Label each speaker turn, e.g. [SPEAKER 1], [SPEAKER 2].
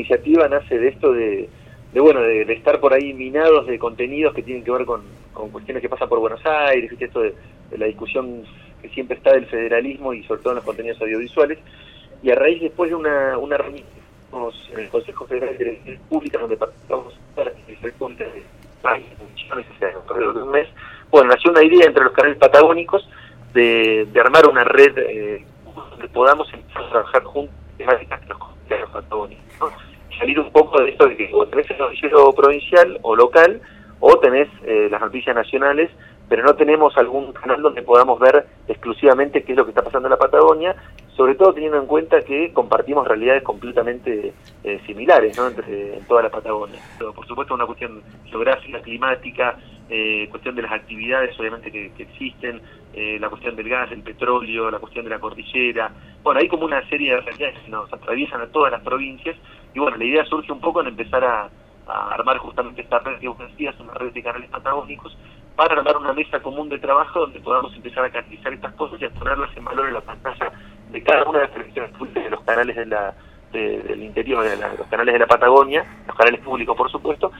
[SPEAKER 1] iniciativa nace de esto de, bueno, de, estar por ahí minados de contenidos que tienen que ver con, cuestiones que pasan por Buenos Aires, esto de, la discusión que siempre está del federalismo y sobre todo en los contenidos audiovisuales. Y a raíz después de una, una reunión en el Consejo Federal de Elecciones Públicas, donde participamos para de un mes, bueno, nació una idea entre los canales patagónicos de, armar una red eh, donde podamos empezar a trabajar juntos de los canales patagónicos. Salir un poco de esto de que o tenés el noticiero provincial o local o tenés eh, las noticias nacionales, pero no tenemos algún canal donde podamos ver exclusivamente qué es lo que está pasando en la Patagonia sobre todo teniendo en cuenta que compartimos realidades completamente eh, similares ¿no? Entre, en toda la Patagonia. por supuesto, una cuestión geográfica, climática, eh, cuestión de las actividades obviamente que, existen, eh, la cuestión del gas, el petróleo, la cuestión de la cordillera. Bueno, hay como una serie de realidades que nos atraviesan a todas las provincias y bueno, la idea surge un poco en empezar a, armar justamente esta red que vos decías, una red de canales patagónicos, para armar una mesa común de trabajo donde podamos empezar a canalizar estas cosas y a ponerlas en valor en la pantalla de cada una de las televisiones públicas de los canales de la, del interior, de los canales de la Patagonia, los canales públicos por supuesto,